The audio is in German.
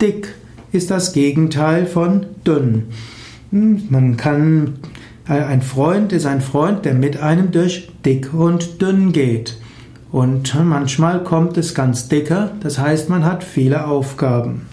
Dick ist das Gegenteil von dünn. Hm, man kann, äh, ein Freund ist ein Freund, der mit einem durch dick und dünn geht. Und manchmal kommt es ganz dicker, das heißt, man hat viele Aufgaben.